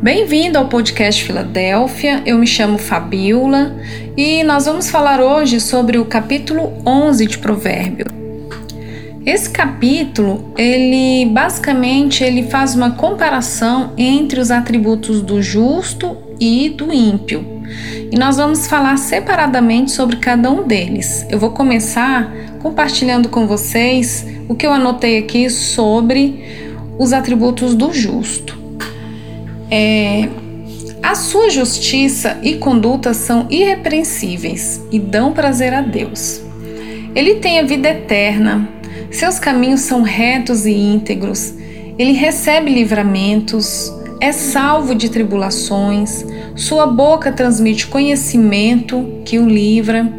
Bem-vindo ao podcast Filadélfia. Eu me chamo Fabiola e nós vamos falar hoje sobre o capítulo 11 de Provérbio. Esse capítulo, ele basicamente ele faz uma comparação entre os atributos do justo e do ímpio. E nós vamos falar separadamente sobre cada um deles. Eu vou começar compartilhando com vocês o que eu anotei aqui sobre os atributos do justo. É, a sua justiça e conduta são irrepreensíveis e dão prazer a Deus. Ele tem a vida eterna, seus caminhos são retos e íntegros, ele recebe livramentos, é salvo de tribulações, sua boca transmite conhecimento que o livra,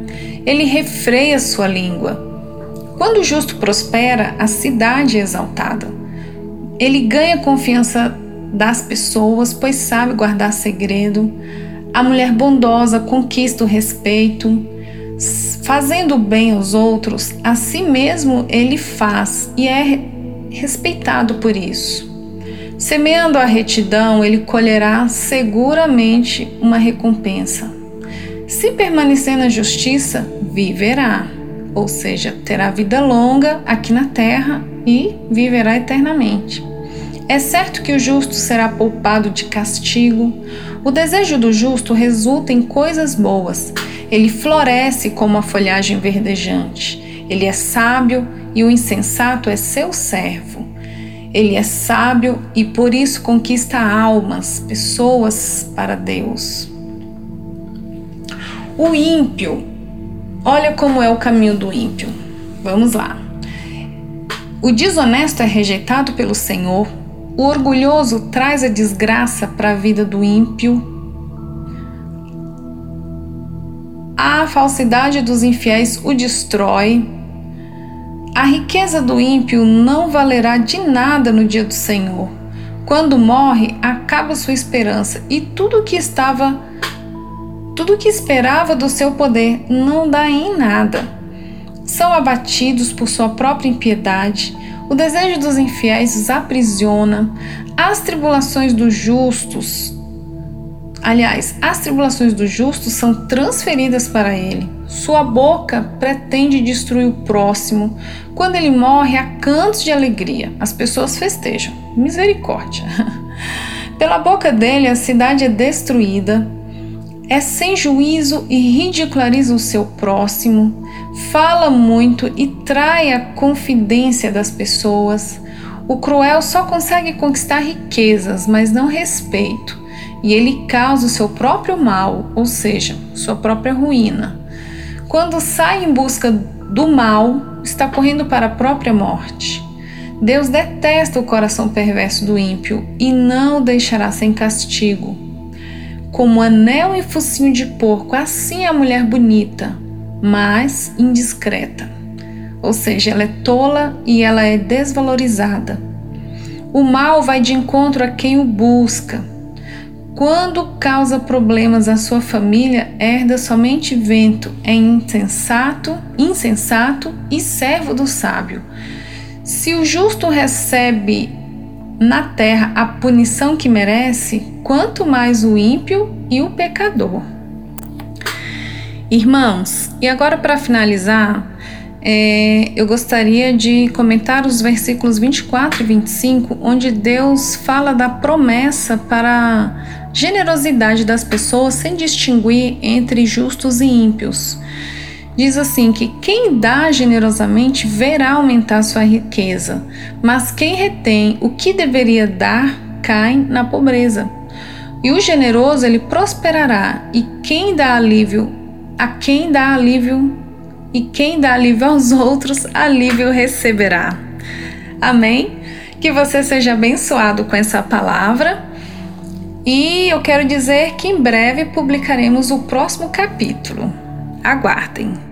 ele refreia sua língua. Quando o justo prospera, a cidade é exaltada. Ele ganha confiança das pessoas, pois sabe guardar segredo. A mulher bondosa conquista o respeito. Fazendo bem aos outros, a si mesmo ele faz e é respeitado por isso. Semeando a retidão, ele colherá seguramente uma recompensa. Se permanecer na justiça, viverá, ou seja, terá vida longa aqui na terra e viverá eternamente. É certo que o justo será poupado de castigo. O desejo do justo resulta em coisas boas. Ele floresce como a folhagem verdejante. Ele é sábio e o insensato é seu servo. Ele é sábio e por isso conquista almas, pessoas para Deus. O ímpio, olha como é o caminho do ímpio. Vamos lá. O desonesto é rejeitado pelo Senhor, o orgulhoso traz a desgraça para a vida do ímpio. A falsidade dos infiéis o destrói. A riqueza do ímpio não valerá de nada no dia do Senhor. Quando morre, acaba sua esperança e tudo que estava tudo que esperava do seu poder não dá em nada. São abatidos por sua própria impiedade o desejo dos infiéis os aprisiona, as tribulações dos justos, aliás, as tribulações dos justos são transferidas para ele. Sua boca pretende destruir o próximo. Quando ele morre, há cantos de alegria. As pessoas festejam. Misericórdia. Pela boca dele, a cidade é destruída, é sem juízo e ridiculariza o seu próximo, fala muito e trai a confidência das pessoas. O cruel só consegue conquistar riquezas, mas não respeito, e ele causa o seu próprio mal, ou seja, sua própria ruína. Quando sai em busca do mal, está correndo para a própria morte. Deus detesta o coração perverso do ímpio e não o deixará sem castigo como anel e focinho de porco, assim é a mulher bonita, mas indiscreta. Ou seja, ela é tola e ela é desvalorizada. O mal vai de encontro a quem o busca. Quando causa problemas à sua família, herda somente vento, é insensato, insensato e servo do sábio. Se o justo recebe na terra a punição que merece, quanto mais o ímpio e o pecador. Irmãos, e agora para finalizar, é, eu gostaria de comentar os versículos 24 e 25, onde Deus fala da promessa para a generosidade das pessoas sem distinguir entre justos e ímpios diz assim que quem dá generosamente verá aumentar sua riqueza, mas quem retém o que deveria dar cai na pobreza. E o generoso ele prosperará, e quem dá alívio a quem dá alívio e quem dá alívio aos outros, alívio receberá. Amém? Que você seja abençoado com essa palavra. E eu quero dizer que em breve publicaremos o próximo capítulo. Aguardem!